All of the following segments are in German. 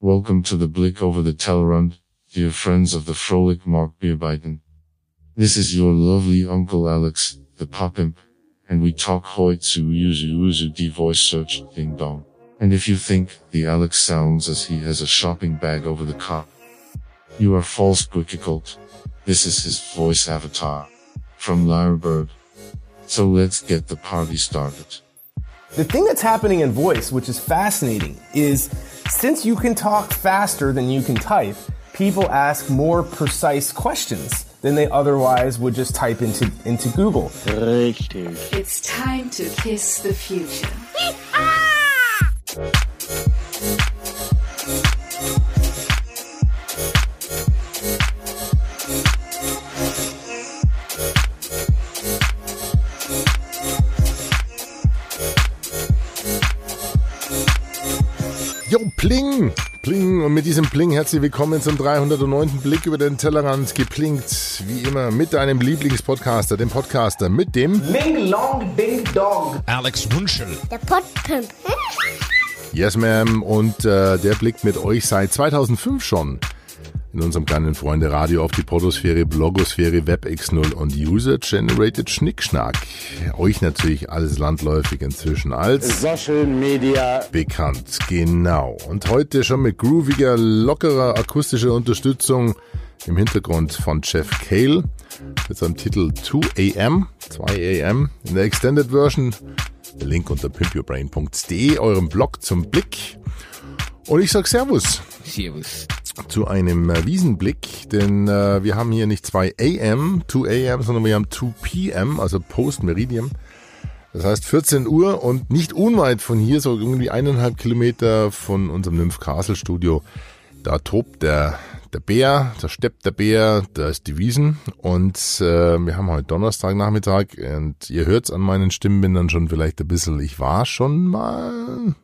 Welcome to the Blick over the Tellerrand, dear friends of the frolic Mark Beerbeiten. This is your lovely Uncle Alex, the pop imp, and we talk hoi to uzu uzu d voice search ding dong. And if you think the Alex sounds as he has a shopping bag over the cop, you are false cult. This is his voice avatar from Lyrebird. So let's get the party started. The thing that's happening in voice, which is fascinating, is since you can talk faster than you can type, people ask more precise questions than they otherwise would just type into, into Google. Richtig. It's time to kiss the future. Jo, Pling! Pling! Und mit diesem Pling herzlich willkommen zum 309. Blick über den Tellerrand. Geplinkt, wie immer, mit deinem Lieblingspodcaster, dem Podcaster mit dem Ling Long Ding Dong. Alex Wunschel. Der Podpimp. Yes Ma'am und äh, der blickt mit euch seit 2005 schon in unserem kleinen Freunde Radio auf die Protosphäre, Blogosphäre, WebX0 und User-Generated Schnickschnack. Euch natürlich alles landläufig inzwischen als Social Media. bekannt. Genau. Und heute schon mit grooviger, lockerer akustischer Unterstützung im Hintergrund von Jeff Cale mit seinem Titel 2am, 2am in der Extended Version. Der Link unter pimpyourbrain.de, eurem Blog zum Blick. Und ich sag Servus Servus. Zu einem äh, Wiesenblick, denn äh, wir haben hier nicht 2 AM, 2 AM, sondern wir haben 2 PM, also Post Meridian. Das heißt 14 Uhr und nicht unweit von hier, so irgendwie eineinhalb Kilometer von unserem Nymph Castle Studio, da tobt der, der Bär, da steppt der Bär, da ist die Wiesen und äh, wir haben heute Donnerstagnachmittag und ihr hört's an meinen Stimmbändern schon vielleicht ein bisschen, ich war schon mal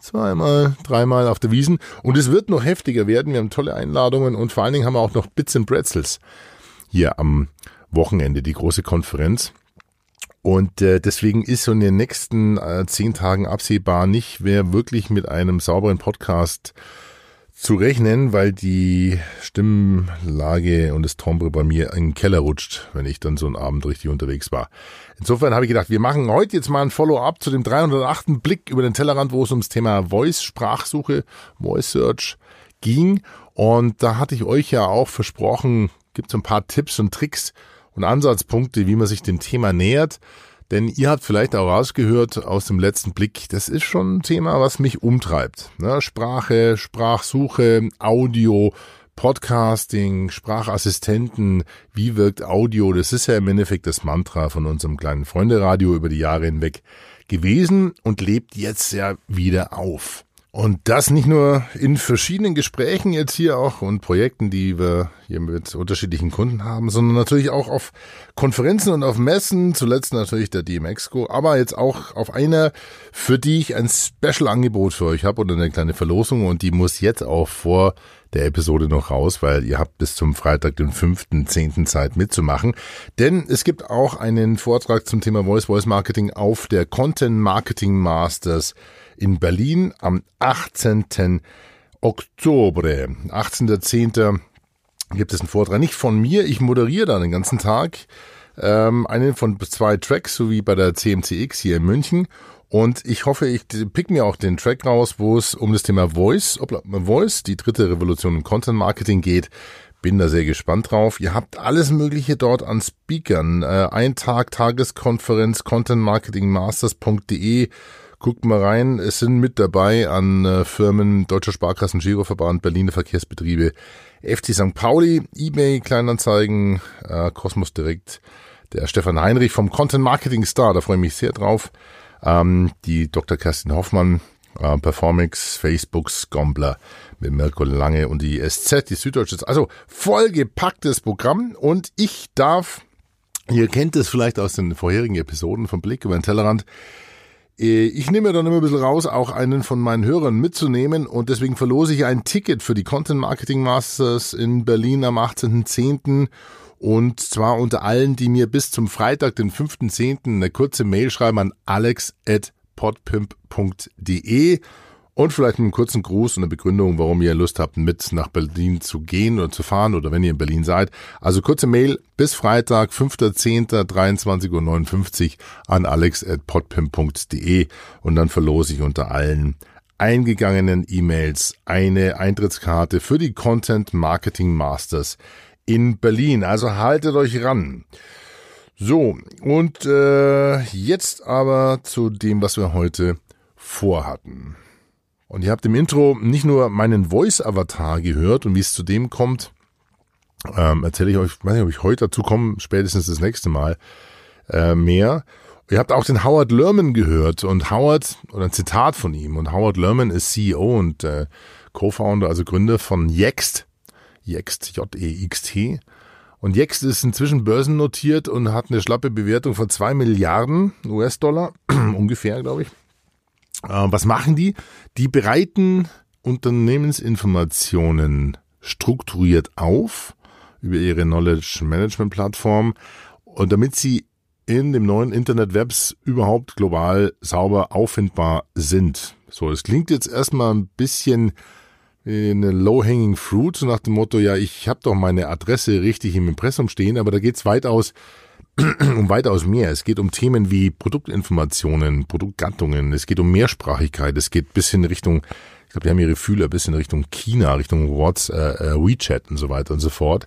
zweimal, dreimal auf der Wiesen. Und es wird noch heftiger werden. Wir haben tolle Einladungen und vor allen Dingen haben wir auch noch Bits and Pretzels hier am Wochenende, die große Konferenz. Und äh, deswegen ist so in den nächsten äh, zehn Tagen absehbar nicht mehr wirklich mit einem sauberen Podcast zu rechnen, weil die Stimmlage und das Tombre bei mir in den Keller rutscht, wenn ich dann so einen Abend richtig unterwegs war. Insofern habe ich gedacht, wir machen heute jetzt mal ein Follow-up zu dem 308. Blick über den Tellerrand, wo es ums Thema Voice, Sprachsuche, Voice Search ging. Und da hatte ich euch ja auch versprochen, gibt so ein paar Tipps und Tricks und Ansatzpunkte, wie man sich dem Thema nähert. Denn ihr habt vielleicht auch rausgehört aus dem letzten Blick, das ist schon ein Thema, was mich umtreibt. Ne? Sprache, Sprachsuche, Audio, Podcasting, Sprachassistenten, wie wirkt Audio? Das ist ja im Endeffekt das Mantra von unserem kleinen Freunde-Radio über die Jahre hinweg gewesen und lebt jetzt ja wieder auf. Und das nicht nur in verschiedenen Gesprächen jetzt hier auch und Projekten, die wir hier mit unterschiedlichen Kunden haben, sondern natürlich auch auf Konferenzen und auf Messen, zuletzt natürlich der DMXCO, aber jetzt auch auf einer, für die ich ein Special-Angebot für euch habe und eine kleine Verlosung und die muss jetzt auch vor der Episode noch raus, weil ihr habt bis zum Freitag, den 5.10. Zeit mitzumachen. Denn es gibt auch einen Vortrag zum Thema Voice Voice Marketing auf der Content Marketing Masters in Berlin am 18. Oktober. 18.10. gibt es einen Vortrag, nicht von mir, ich moderiere da den ganzen Tag. Ähm, einen von zwei Tracks, so wie bei der CMCX hier in München. Und ich hoffe, ich pick mir auch den Track raus, wo es um das Thema Voice, obla, Voice, die dritte Revolution im Content Marketing geht. Bin da sehr gespannt drauf. Ihr habt alles Mögliche dort an Speakern. Äh, ein Tag Tageskonferenz contentmarketingmasters.de. Guckt mal rein. Es sind mit dabei an äh, Firmen Deutscher Sparkassen, Giroverband, Berliner Verkehrsbetriebe, FC St. Pauli, eBay, Kleinanzeigen, äh, Kosmos Direkt, der Stefan Heinrich vom Content Marketing Star. Da freue ich mich sehr drauf. Ähm, die Dr. Kerstin Hoffmann, äh, Performix, Facebook, Scombler mit Mirko Lange und die SZ, die Süddeutsche. Also vollgepacktes Programm und ich darf, ihr kennt es vielleicht aus den vorherigen Episoden vom Blick über den Tellerrand, ich nehme dann immer ein bisschen raus, auch einen von meinen Hörern mitzunehmen und deswegen verlose ich ein Ticket für die Content Marketing Masters in Berlin am 18.10. Und zwar unter allen, die mir bis zum Freitag, den 5.10. eine kurze Mail schreiben an alex.podpimp.de und vielleicht einen kurzen Gruß und eine Begründung, warum ihr Lust habt, mit nach Berlin zu gehen oder zu fahren oder wenn ihr in Berlin seid. Also kurze Mail bis Freitag, 5.10.23.59 Uhr an alex.podpim.de und dann verlose ich unter allen eingegangenen E-Mails eine Eintrittskarte für die Content Marketing Masters in Berlin. Also haltet euch ran. So, und äh, jetzt aber zu dem, was wir heute vorhatten. Und ihr habt im Intro nicht nur meinen Voice-Avatar gehört und wie es zu dem kommt, ähm, erzähle ich euch, weiß nicht, ob ich heute dazu komme, spätestens das nächste Mal äh, mehr. Ihr habt auch den Howard Lerman gehört und Howard, oder ein Zitat von ihm, und Howard Lerman ist CEO und äh, Co-Founder, also Gründer von Yext, Yext, J-E-X-T. Und Yext ist inzwischen börsennotiert und hat eine schlappe Bewertung von zwei Milliarden US-Dollar, ungefähr, glaube ich. Äh, was machen die? Die bereiten Unternehmensinformationen strukturiert auf über ihre Knowledge Management Plattform und damit sie in dem neuen Internet Webs überhaupt global sauber auffindbar sind. So, es klingt jetzt erstmal ein bisschen eine low-hanging fruit, so nach dem Motto, ja, ich habe doch meine Adresse richtig im Impressum stehen, aber da geht's weitaus um weitaus mehr. Es geht um Themen wie Produktinformationen, Produktgattungen, es geht um Mehrsprachigkeit, es geht bis in Richtung, ich glaube, die haben ihre Fühler bis in Richtung China, Richtung WhatsApp, äh, äh, WeChat und so weiter und so fort.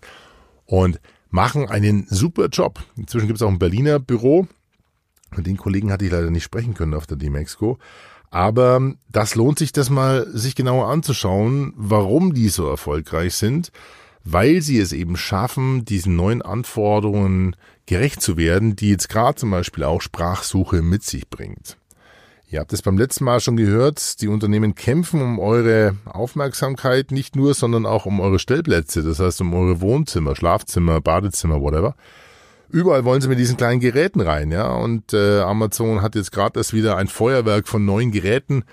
Und machen einen super Job. Inzwischen gibt es auch ein Berliner Büro. Mit den Kollegen hatte ich leider nicht sprechen können auf der D-Mexco. Aber das lohnt sich, das mal sich genauer anzuschauen, warum die so erfolgreich sind weil sie es eben schaffen, diesen neuen Anforderungen gerecht zu werden, die jetzt gerade zum Beispiel auch Sprachsuche mit sich bringt. Ihr habt es beim letzten Mal schon gehört, die Unternehmen kämpfen um eure Aufmerksamkeit nicht nur, sondern auch um eure Stellplätze, das heißt um eure Wohnzimmer, Schlafzimmer, Badezimmer, whatever. Überall wollen sie mit diesen kleinen Geräten rein, ja. Und äh, Amazon hat jetzt gerade erst wieder ein Feuerwerk von neuen Geräten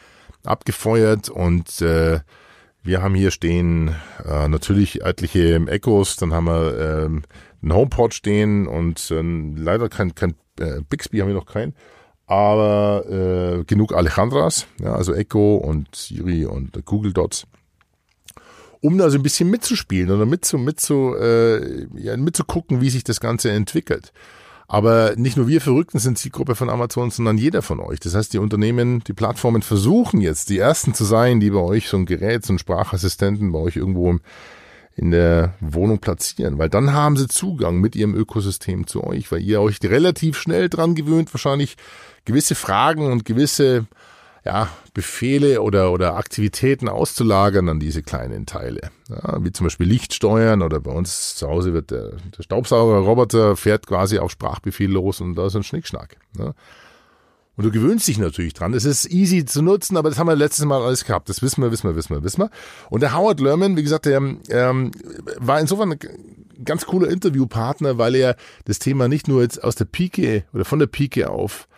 abgefeuert und äh, wir haben hier stehen äh, natürlich etliche Echos, dann haben wir ähm, einen HomePod stehen und äh, leider kein, kein äh, Bixby haben wir noch keinen, aber äh, genug Alejandras, ja, also Echo und Siri und Google Dots, um da so ein bisschen mitzuspielen oder mitzu, mitzu, äh, ja, mitzugucken, wie sich das Ganze entwickelt. Aber nicht nur wir Verrückten sind Zielgruppe von Amazon, sondern jeder von euch. Das heißt, die Unternehmen, die Plattformen versuchen jetzt, die ersten zu sein, die bei euch so ein Gerät, so ein Sprachassistenten bei euch irgendwo in der Wohnung platzieren, weil dann haben sie Zugang mit ihrem Ökosystem zu euch, weil ihr euch relativ schnell dran gewöhnt, wahrscheinlich gewisse Fragen und gewisse ja, Befehle oder, oder Aktivitäten auszulagern an diese kleinen Teile. Ja, wie zum Beispiel Licht steuern oder bei uns zu Hause wird der, der Staubsaugerroboter fährt quasi auf Sprachbefehl los und da ist ein Schnickschnack. Ja. Und du gewöhnst dich natürlich dran. Es ist easy zu nutzen, aber das haben wir letztes Mal alles gehabt. Das wissen wir, wissen wir, wissen wir, wissen wir. Und der Howard Lerman, wie gesagt, der ähm, war insofern ein ganz cooler Interviewpartner, weil er das Thema nicht nur jetzt aus der Pike oder von der Pike auf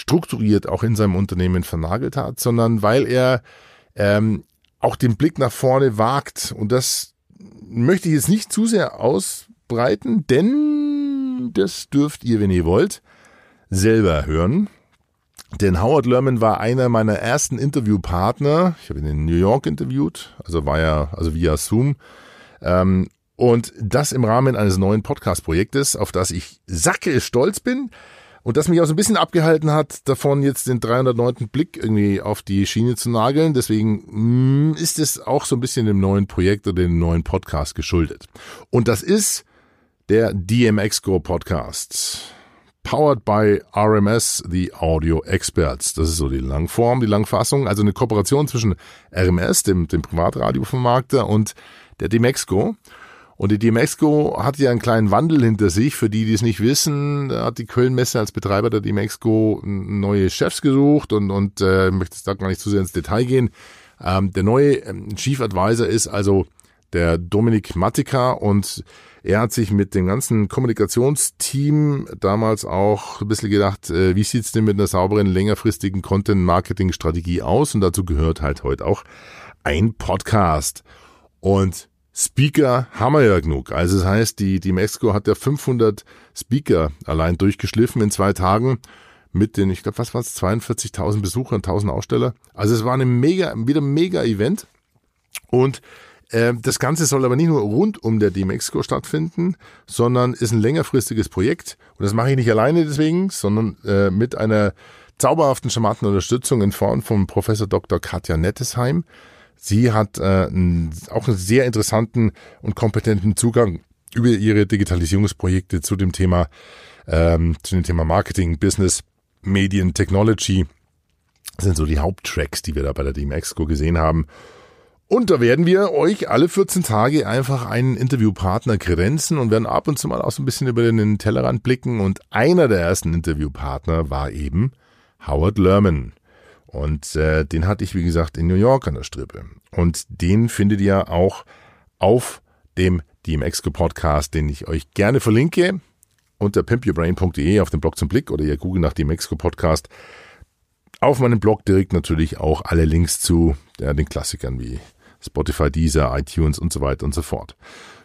strukturiert auch in seinem Unternehmen vernagelt hat, sondern weil er ähm, auch den Blick nach vorne wagt. Und das möchte ich jetzt nicht zu sehr ausbreiten, denn das dürft ihr, wenn ihr wollt, selber hören. Denn Howard Lerman war einer meiner ersten Interviewpartner. Ich habe ihn in New York interviewt, also war er, also via Zoom. Ähm, und das im Rahmen eines neuen Podcast-Projektes, auf das ich sacke stolz bin. Und das mich auch so ein bisschen abgehalten hat, davon jetzt den 309. Blick irgendwie auf die Schiene zu nageln. Deswegen mm, ist es auch so ein bisschen dem neuen Projekt oder dem neuen Podcast geschuldet. Und das ist der DMX Go Podcast. Powered by RMS, the Audio Experts. Das ist so die Langform, die Langfassung. Also eine Kooperation zwischen RMS, dem, dem Privatradiovermarkter, und der DMX-Go. Und die DMEXCO hat ja einen kleinen Wandel hinter sich. Für die, die es nicht wissen, hat die Kölnmesse als Betreiber der DMEXCO neue Chefs gesucht und, und äh, möchte da gar nicht zu sehr ins Detail gehen. Ähm, der neue ähm, Chief Advisor ist also der Dominik Mattika und er hat sich mit dem ganzen Kommunikationsteam damals auch ein bisschen gedacht, äh, wie sieht's denn mit einer sauberen, längerfristigen Content-Marketing-Strategie aus? Und dazu gehört halt heute auch ein Podcast. Und Speaker haben wir ja genug. Also das heißt, die, die Mexico hat ja 500 Speaker allein durchgeschliffen in zwei Tagen mit den, ich glaube, was war es, 42.000 Besucher und 1.000 Aussteller. Also es war eine mega, wieder mega Event und äh, das Ganze soll aber nicht nur rund um der D-Mexico stattfinden, sondern ist ein längerfristiges Projekt. Und das mache ich nicht alleine deswegen, sondern äh, mit einer zauberhaften, charmanten Unterstützung in Form von Professor Dr. Katja Nettesheim. Sie hat äh, einen, auch einen sehr interessanten und kompetenten Zugang über ihre Digitalisierungsprojekte zu dem Thema, ähm, zu dem Thema Marketing, Business, Medien, Technology. Das sind so die Haupttracks, die wir da bei der DMEXCO gesehen haben. Und da werden wir euch alle 14 Tage einfach einen Interviewpartner kredenzen und werden ab und zu mal auch so ein bisschen über den Tellerrand blicken. Und einer der ersten Interviewpartner war eben Howard Lerman. Und äh, den hatte ich, wie gesagt, in New York an der Strippe. Und den findet ihr auch auf dem DMXco Podcast, den ich euch gerne verlinke unter pimpyourbrain.de auf dem Blog zum Blick oder ihr googelt nach DMXco Podcast. Auf meinem Blog direkt natürlich auch alle Links zu ja, den Klassikern wie Spotify, Deezer, iTunes und so weiter und so fort.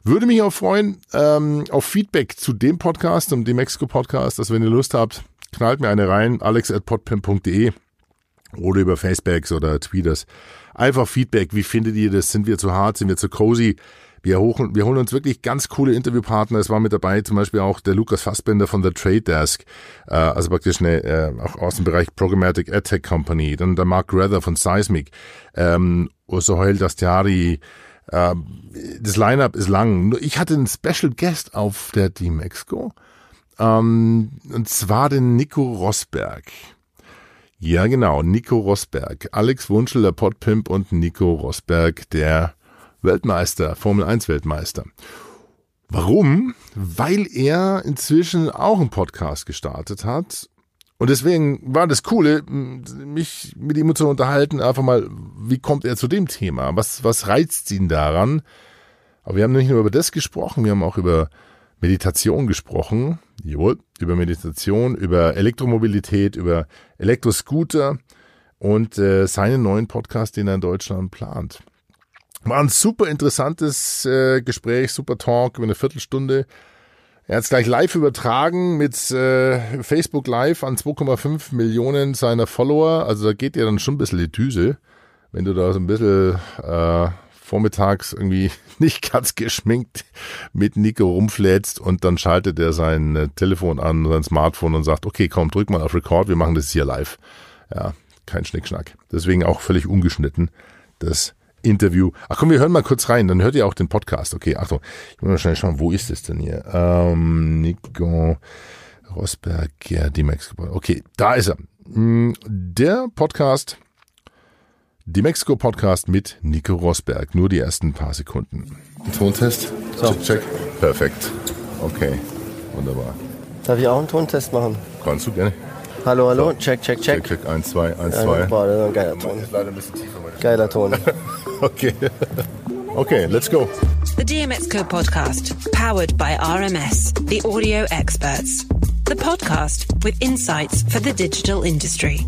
Würde mich auch freuen ähm, auf Feedback zu dem Podcast, um dem Mexico Podcast, dass wenn ihr Lust habt, knallt mir eine rein, alex.podpimp.de oder über Facebooks oder Tweeters. Einfach Feedback. Wie findet ihr das? Sind wir zu hart? Sind wir zu cozy? Wir, holen, wir holen uns wirklich ganz coole Interviewpartner. Es war mit dabei zum Beispiel auch der Lukas Fassbender von der Trade Desk, äh, also praktisch eine, äh, auch aus dem Bereich Programmatic AdTech Company. Dann der Mark Rather von Seismic, ähm, Osohel Dastiari. Äh, das Lineup ist lang. Ich hatte einen Special Guest auf der Team Exco. Ähm, und zwar den Nico Rosberg. Ja, genau, Nico Rosberg. Alex Wunschel, der Podpimp und Nico Rosberg, der Weltmeister, Formel 1 Weltmeister. Warum? Weil er inzwischen auch einen Podcast gestartet hat. Und deswegen war das Coole, mich mit ihm zu unterhalten, einfach mal, wie kommt er zu dem Thema? Was, was reizt ihn daran? Aber wir haben nicht nur über das gesprochen, wir haben auch über Meditation gesprochen. Jawohl, über Meditation, über Elektromobilität, über Elektroscooter und äh, seinen neuen Podcast, den er in Deutschland plant. War ein super interessantes äh, Gespräch, super Talk über eine Viertelstunde. Er hat es gleich live übertragen mit äh, Facebook Live an 2,5 Millionen seiner Follower. Also da geht dir dann schon ein bisschen die Düse, wenn du da so ein bisschen äh, vormittags irgendwie nicht ganz geschminkt mit Nico rumflätst und dann schaltet er sein äh, Telefon an, sein Smartphone und sagt, okay, komm, drück mal auf Record, wir machen das hier live. Ja, kein Schnickschnack. Deswegen auch völlig ungeschnitten. Das Interview. Ach komm, wir hören mal kurz rein, dann hört ihr auch den Podcast. Okay, Achtung, ich muss mal schnell schauen, wo ist es denn hier? Ähm, Nico Rosberg, ja, Mexiko. Okay, da ist er. Hm, der Podcast, die Mexiko Podcast mit Nico Rosberg. Nur die ersten paar Sekunden. Tontest? So. Check, check. Perfekt. Okay, wunderbar. Darf ich auch einen Tontest machen? Kannst du gerne. Hallo, hallo, check, check, check. Check, check, 1, 2, 1, Ja, 2. boah, das ist ein geiler Ton. leider ein bisschen tiefer. meine Geiler Ton. Okay. Okay, let's go. The DMXCO podcast, powered by RMS, the audio experts. The podcast with insights for the digital industry.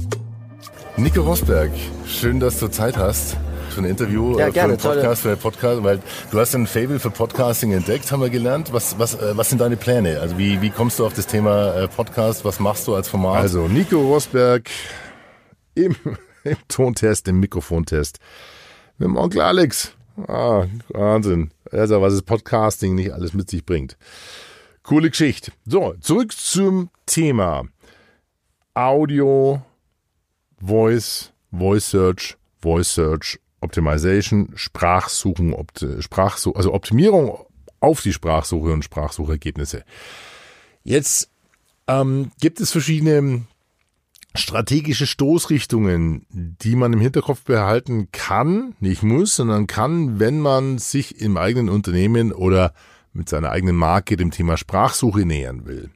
Nico Rosberg, schön, dass du Zeit hast für ein Interview, Ja, äh, gerne, für einen tolle. Podcast, für einen Podcast, weil du hast ein Fable für Podcasting entdeckt, haben wir gelernt. Was, was, äh, was sind deine Pläne? Also wie, wie kommst du auf das Thema äh, Podcast? Was machst du als Format? Also Nico Rosberg im, im Tontest, im Mikrofontest mit dem Onkel Alex. Ah, Wahnsinn. Also was das Podcasting nicht alles mit sich bringt. Coole Geschichte. So, zurück zum Thema. Audio, Voice, Voice Search, Voice Search, Optimization, Sprachsuchen, Sprachsuch, also Optimierung auf die Sprachsuche und Sprachsuchergebnisse. Jetzt ähm, gibt es verschiedene strategische Stoßrichtungen, die man im Hinterkopf behalten kann, nicht muss, sondern kann, wenn man sich im eigenen Unternehmen oder mit seiner eigenen Marke dem Thema Sprachsuche nähern will.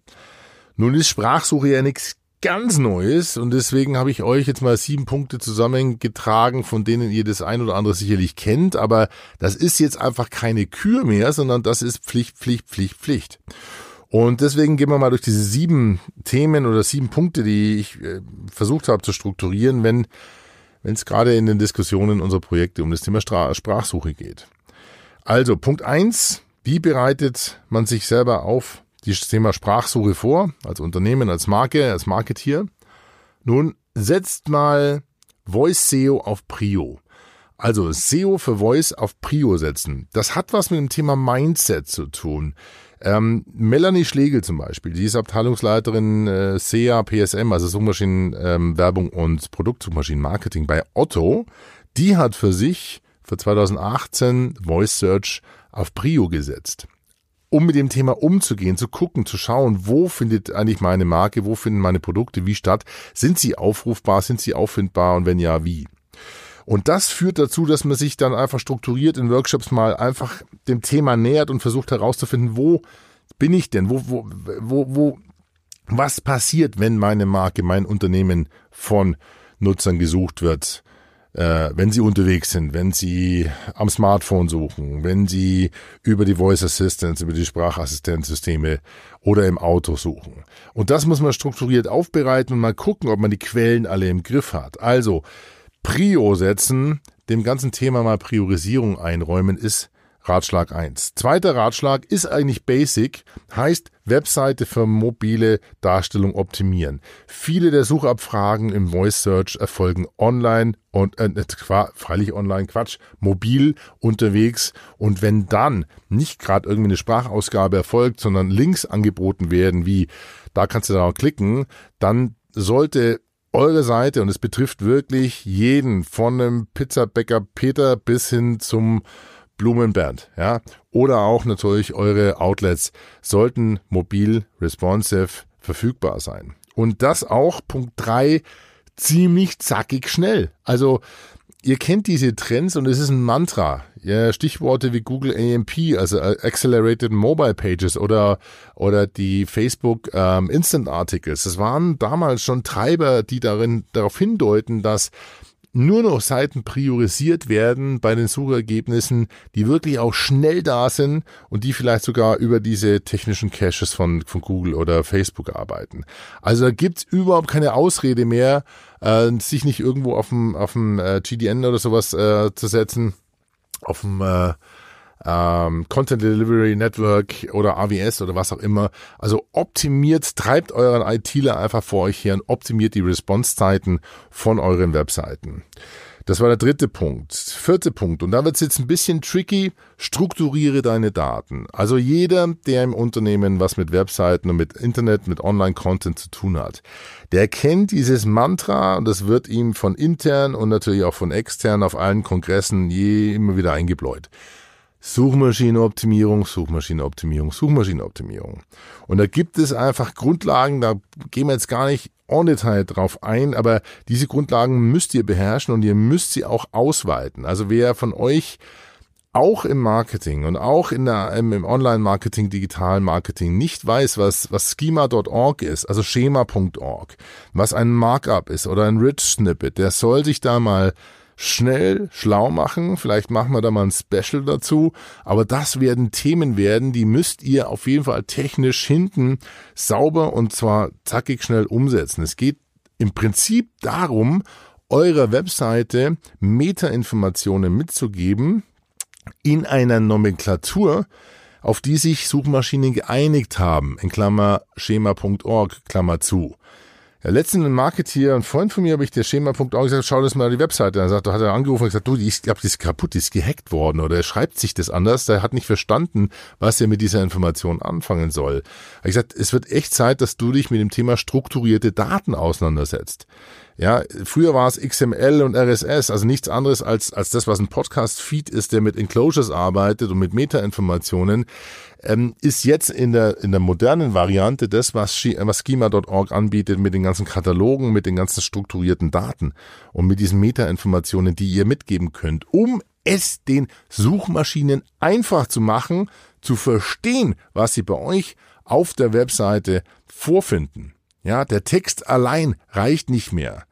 Nun ist Sprachsuche ja nichts ganz Neues und deswegen habe ich euch jetzt mal sieben Punkte zusammengetragen, von denen ihr das ein oder andere sicherlich kennt, aber das ist jetzt einfach keine Kür mehr, sondern das ist Pflicht, Pflicht, Pflicht, Pflicht. Und deswegen gehen wir mal durch diese sieben Themen oder sieben Punkte, die ich äh, versucht habe zu strukturieren, wenn wenn es gerade in den Diskussionen unserer Projekte um das Thema Sprachsuche geht. Also Punkt eins: wie bereitet man sich selber auf das Thema Sprachsuche vor, als Unternehmen, als Marke, als Marketier? Nun setzt mal Voice SEO auf Prio. Also SEO für Voice auf Prio setzen. Das hat was mit dem Thema Mindset zu tun. Ähm, Melanie Schlegel zum Beispiel, die ist Abteilungsleiterin äh, SEA PSM, also Suchmaschinen ähm, und Produktsuchmaschinenmarketing bei Otto. Die hat für sich für 2018 Voice Search auf Prio gesetzt um mit dem Thema umzugehen, zu gucken, zu schauen, wo findet eigentlich meine Marke, wo finden meine Produkte wie statt, sind sie aufrufbar, sind sie auffindbar? Und wenn ja, wie. Und das führt dazu, dass man sich dann einfach strukturiert in Workshops mal einfach dem Thema nähert und versucht herauszufinden, wo bin ich denn, wo, wo, wo, wo, was passiert, wenn meine Marke, mein Unternehmen von Nutzern gesucht wird äh, wenn Sie unterwegs sind, wenn Sie am Smartphone suchen, wenn Sie über die Voice Assistance, über die Sprachassistenzsysteme oder im Auto suchen. Und das muss man strukturiert aufbereiten und mal gucken, ob man die Quellen alle im Griff hat. Also Prio setzen, dem ganzen Thema mal Priorisierung einräumen, ist Ratschlag 1. Zweiter Ratschlag ist eigentlich basic, heißt Webseite für mobile Darstellung optimieren. Viele der Suchabfragen im Voice Search erfolgen online und äh, freilich online Quatsch, mobil unterwegs und wenn dann nicht gerade irgendwie eine Sprachausgabe erfolgt, sondern Links angeboten werden, wie da kannst du da auch klicken, dann sollte eure Seite und es betrifft wirklich jeden von einem Pizzabäcker Peter bis hin zum Blumenbernd, ja, oder auch natürlich eure Outlets sollten mobil responsive verfügbar sein. Und das auch Punkt drei ziemlich zackig schnell. Also ihr kennt diese Trends und es ist ein Mantra. Ja, Stichworte wie Google AMP, also äh, Accelerated Mobile Pages oder, oder die Facebook ähm, Instant Articles. Das waren damals schon Treiber, die darin darauf hindeuten, dass nur noch Seiten priorisiert werden bei den Suchergebnissen, die wirklich auch schnell da sind und die vielleicht sogar über diese technischen Caches von, von Google oder Facebook arbeiten. Also da gibt's überhaupt keine Ausrede mehr, äh, sich nicht irgendwo auf dem, auf dem äh, GDN oder sowas äh, zu setzen, auf dem äh, ähm, Content Delivery Network oder AWS oder was auch immer. Also optimiert, treibt euren ITler einfach vor euch her und optimiert die Response-Zeiten von euren Webseiten. Das war der dritte Punkt. Vierte Punkt, und da wird es jetzt ein bisschen tricky, strukturiere deine Daten. Also jeder, der im Unternehmen was mit Webseiten und mit Internet, mit Online-Content zu tun hat, der kennt dieses Mantra und das wird ihm von intern und natürlich auch von extern auf allen Kongressen je immer wieder eingebläut. Suchmaschinenoptimierung, Suchmaschinenoptimierung, Suchmaschinenoptimierung. Und da gibt es einfach Grundlagen, da gehen wir jetzt gar nicht en Detail drauf ein, aber diese Grundlagen müsst ihr beherrschen und ihr müsst sie auch ausweiten. Also wer von euch auch im Marketing und auch in der, im Online-Marketing, digitalen Marketing nicht weiß, was, was schema.org ist, also schema.org, was ein Markup ist oder ein Rich Snippet, der soll sich da mal schnell schlau machen. Vielleicht machen wir da mal ein Special dazu. Aber das werden Themen werden, die müsst ihr auf jeden Fall technisch hinten sauber und zwar zackig schnell umsetzen. Es geht im Prinzip darum, eurer Webseite Metainformationen mitzugeben in einer Nomenklatur, auf die sich Suchmaschinen geeinigt haben, in Klammer schema.org, Klammer zu. Ja, letztens ein Marketeer, ein Freund von mir, habe ich der Schema.org gesagt, schau das mal die Webseite. Dann sagt, hat er angerufen und gesagt, du, ich glaube, die ist kaputt, die ist gehackt worden oder er schreibt sich das anders. Der hat nicht verstanden, was er mit dieser Information anfangen soll. Ich gesagt, es wird echt Zeit, dass du dich mit dem Thema strukturierte Daten auseinandersetzt. Ja, früher war es XML und RSS, also nichts anderes als, als das, was ein Podcast-Feed ist, der mit Enclosures arbeitet und mit Meta-Informationen, ähm, ist jetzt in der, in der modernen Variante das, was, was Schema.org anbietet mit den ganzen Katalogen, mit den ganzen strukturierten Daten und mit diesen Meta-Informationen, die ihr mitgeben könnt, um es den Suchmaschinen einfach zu machen, zu verstehen, was sie bei euch auf der Webseite vorfinden. Ja, der Text allein reicht nicht mehr.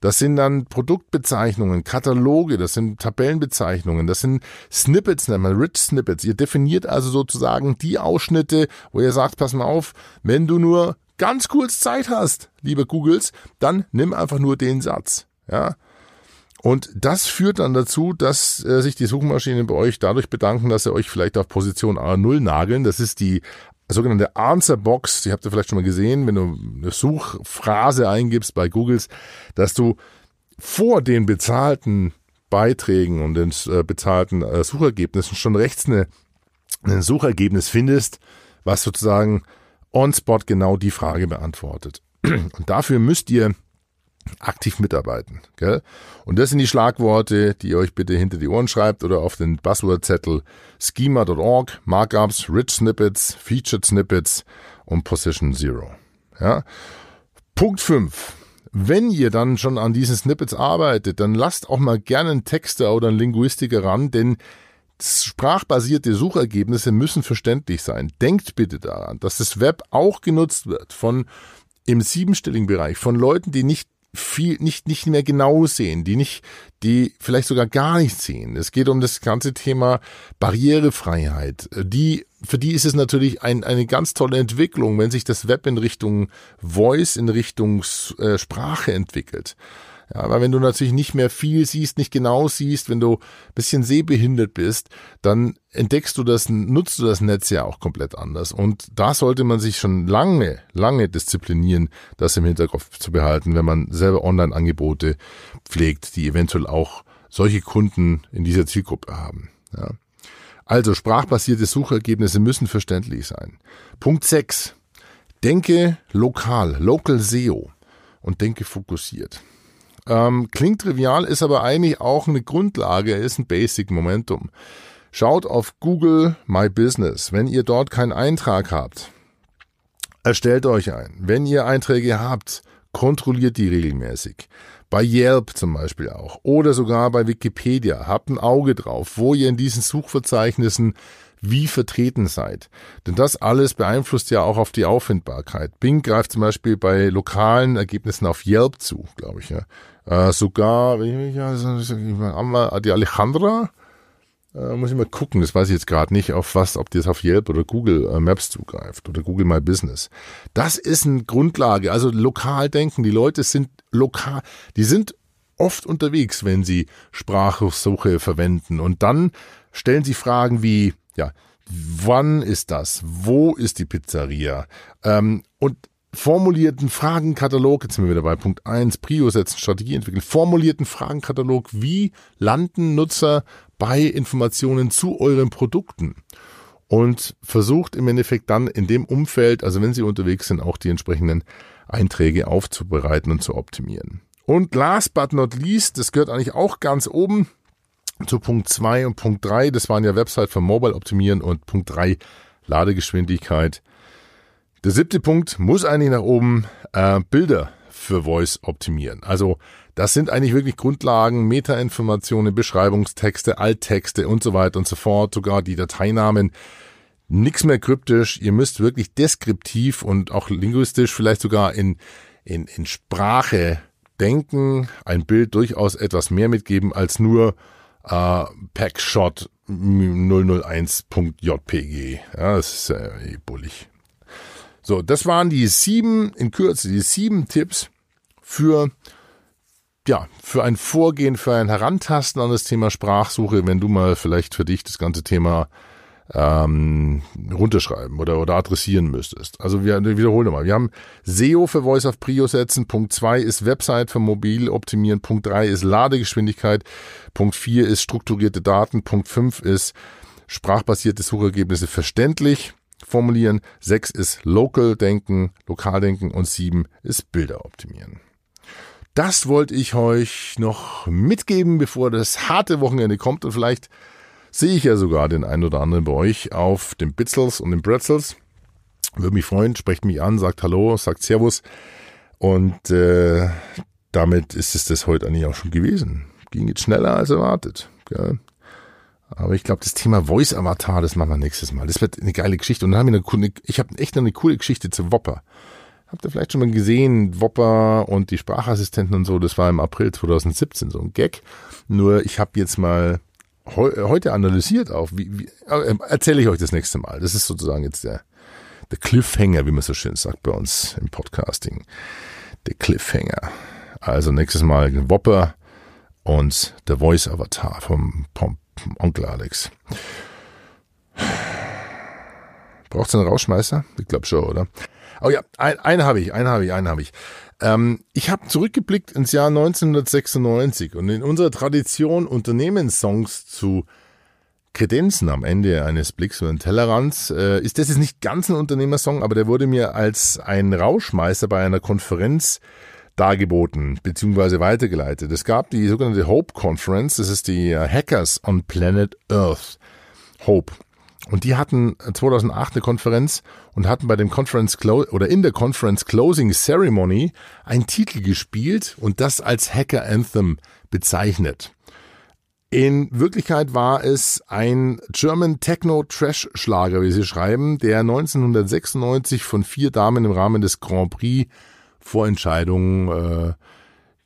Das sind dann Produktbezeichnungen, Kataloge, das sind Tabellenbezeichnungen, das sind Snippets, nennt man Rich Snippets. Ihr definiert also sozusagen die Ausschnitte, wo ihr sagt, pass mal auf, wenn du nur ganz kurz Zeit hast, liebe Googles, dann nimm einfach nur den Satz. Ja, Und das führt dann dazu, dass äh, sich die Suchmaschinen bei euch dadurch bedanken, dass sie euch vielleicht auf Position A0 nageln. Das ist die sogenannte Answer Box. Die habt ihr vielleicht schon mal gesehen, wenn du eine Suchphrase eingibst bei Googles, dass du vor den bezahlten Beiträgen und den äh, bezahlten äh, Suchergebnissen schon rechts eine, ein Suchergebnis findest, was sozusagen on spot genau die Frage beantwortet. Und dafür müsst ihr aktiv mitarbeiten. Gell? Und das sind die Schlagworte, die ihr euch bitte hinter die Ohren schreibt oder auf den Buzzword-Zettel schema.org, Markups, Rich Snippets, Featured Snippets und Position Zero. Ja? Punkt 5. Wenn ihr dann schon an diesen Snippets arbeitet, dann lasst auch mal gerne einen Texter oder einen Linguistiker ran, denn sprachbasierte Suchergebnisse müssen verständlich sein. Denkt bitte daran, dass das Web auch genutzt wird von im siebenstelligen Bereich von Leuten, die nicht viel nicht nicht mehr genau sehen, die nicht, die vielleicht sogar gar nicht sehen. Es geht um das ganze Thema Barrierefreiheit. Die für die ist es natürlich ein, eine ganz tolle Entwicklung, wenn sich das Web in Richtung Voice, in Richtung äh, Sprache entwickelt. Ja, aber wenn du natürlich nicht mehr viel siehst, nicht genau siehst, wenn du bisschen sehbehindert bist, dann entdeckst du das, nutzt du das Netz ja auch komplett anders. Und da sollte man sich schon lange, lange disziplinieren, das im Hinterkopf zu behalten, wenn man selber Online-Angebote pflegt, die eventuell auch solche Kunden in dieser Zielgruppe haben. Ja. Also sprachbasierte Suchergebnisse müssen verständlich sein. Punkt 6. Denke lokal, local SEO und denke fokussiert. Ähm, klingt trivial, ist aber eigentlich auch eine Grundlage, ist ein Basic Momentum. Schaut auf Google My Business. Wenn ihr dort keinen Eintrag habt, erstellt euch einen. Wenn ihr Einträge habt, kontrolliert die regelmäßig. Bei Yelp zum Beispiel auch. Oder sogar bei Wikipedia. Habt ein Auge drauf, wo ihr in diesen Suchverzeichnissen wie vertreten seid. Denn das alles beeinflusst ja auch auf die Auffindbarkeit. Bing greift zum Beispiel bei lokalen Ergebnissen auf Yelp zu, glaube ich. Ja. Äh, sogar, die Alejandra, äh, muss ich mal gucken, das weiß ich jetzt gerade nicht, auf was, ob das auf Yelp oder Google äh, Maps zugreift oder Google My Business. Das ist eine Grundlage, also lokal denken. Die Leute sind lokal, die sind oft unterwegs, wenn sie Sprachsuche verwenden und dann stellen sie Fragen wie, ja, wann ist das? Wo ist die Pizzeria? Ähm, und formulierten Fragenkatalog, jetzt sind wir wieder bei Punkt 1, Prio setzen, Strategie entwickeln, formulierten Fragenkatalog, wie landen Nutzer bei Informationen zu euren Produkten? Und versucht im Endeffekt dann in dem Umfeld, also wenn Sie unterwegs sind, auch die entsprechenden Einträge aufzubereiten und zu optimieren. Und last but not least, das gehört eigentlich auch ganz oben, zu Punkt 2 und Punkt 3. Das waren ja Website für Mobile optimieren und Punkt 3 Ladegeschwindigkeit. Der siebte Punkt muss eigentlich nach oben äh, Bilder für Voice optimieren. Also das sind eigentlich wirklich Grundlagen, Metainformationen, Beschreibungstexte, Alttexte und so weiter und so fort, sogar die Dateinamen. Nix mehr kryptisch. Ihr müsst wirklich deskriptiv und auch linguistisch vielleicht sogar in, in, in Sprache denken, ein Bild durchaus etwas mehr mitgeben als nur äh, Packshot 001.jpg. Ja, das ist ja eh bullig. So, das waren die sieben, in Kürze, die sieben Tipps für, ja, für ein Vorgehen, für ein Herantasten an das Thema Sprachsuche, wenn du mal vielleicht für dich das ganze Thema ähm, runterschreiben oder, oder adressieren müsstest. Also wir wiederholen nochmal. Wir haben SEO für Voice of Prio setzen. Punkt zwei ist Website für mobil optimieren. Punkt drei ist Ladegeschwindigkeit. Punkt vier ist strukturierte Daten. Punkt fünf ist sprachbasierte Suchergebnisse verständlich formulieren. Sechs ist Local denken, lokal denken und sieben ist Bilder optimieren. Das wollte ich euch noch mitgeben, bevor das harte Wochenende kommt und vielleicht sehe ich ja sogar den einen oder anderen bei euch auf den Bitzels und den Bretzels. Würde mich freuen, sprecht mich an, sagt Hallo, sagt Servus. Und äh, damit ist es das heute eigentlich auch schon gewesen. Ging jetzt schneller als erwartet. Gell? Aber ich glaube, das Thema Voice Avatar, das machen wir nächstes Mal. Das wird eine geile Geschichte. Und dann haben wir eine, ich habe echt noch eine coole Geschichte zu Wopper. Habt ihr vielleicht schon mal gesehen, Wopper und die Sprachassistenten und so, das war im April 2017 so ein Gag. Nur ich habe jetzt mal heu, heute analysiert auf, wie, wie äh, erzähle ich euch das nächste Mal. Das ist sozusagen jetzt der, der Cliffhanger, wie man so schön sagt bei uns im Podcasting. Der Cliffhanger. Also nächstes Mal Wopper und der Voice Avatar vom Pom Onkel Alex. Braucht's einen Rauschmeister? Ich glaube schon, oder? Oh ja, ein, einen habe ich, einen habe ich, einen habe ich. Ähm, ich habe zurückgeblickt ins Jahr 1996 und in unserer Tradition, Unternehmenssongs zu kredenzen am Ende eines Blicks über den Tellerrand, äh, ist das jetzt nicht ganz ein Unternehmersong, aber der wurde mir als ein Rauschmeister bei einer Konferenz dargeboten bzw. weitergeleitet. Es gab die sogenannte Hope Conference, das ist die äh, Hackers on Planet Earth. Hope. Und die hatten 2008 eine Konferenz und hatten bei dem Conference Clo oder in der Conference Closing Ceremony einen Titel gespielt und das als Hacker Anthem bezeichnet. In Wirklichkeit war es ein German Techno Trash Schlager, wie sie schreiben, der 1996 von vier Damen im Rahmen des Grand Prix Vorentscheidungen äh,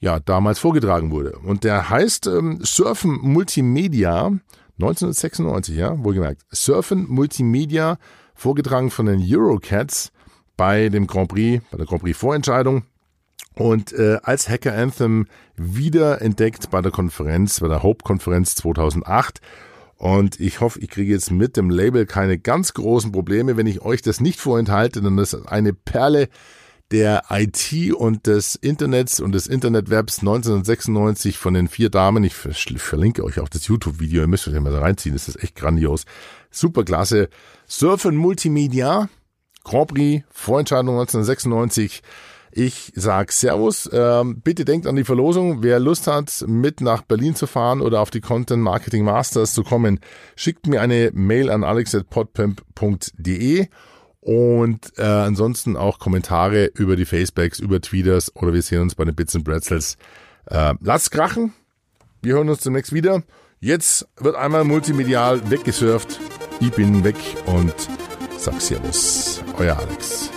ja damals vorgetragen wurde. Und der heißt ähm, Surfen Multimedia 1996, ja, wohlgemerkt. Surfen Multimedia, vorgetragen von den Eurocats bei dem Grand Prix, bei der Grand Prix Vorentscheidung. Und äh, als Hacker Anthem wiederentdeckt bei der Konferenz, bei der Hope-Konferenz 2008. Und ich hoffe, ich kriege jetzt mit dem Label keine ganz großen Probleme, wenn ich euch das nicht vorenthalte, das ist eine Perle der IT und des Internets und des Internetwebs 1996 von den vier Damen. Ich verlinke euch auch das YouTube-Video, ihr müsst euch mal da reinziehen, das ist echt grandios. Superklasse. Surfen Multimedia, Grand Prix, Vorentscheidung 1996. Ich sag Servus. Ähm, bitte denkt an die Verlosung. Wer Lust hat, mit nach Berlin zu fahren oder auf die Content Marketing Masters zu kommen, schickt mir eine Mail an alex.podpimp.de und äh, ansonsten auch Kommentare über die Facebacks, über Tweeters oder wir sehen uns bei den Bits and Pretzels. Äh, lasst krachen. Wir hören uns demnächst wieder. Jetzt wird einmal multimedial weggesurft. Ich bin weg und sag Servus. Euer Alex.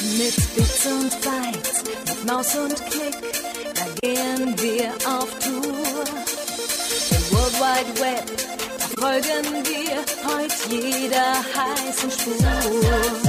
Mit Bits und Bytes, mit Maus und Klick, da gehen wir auf Tour. Im World Wide Web folgen wir heute jeder heißen Spur.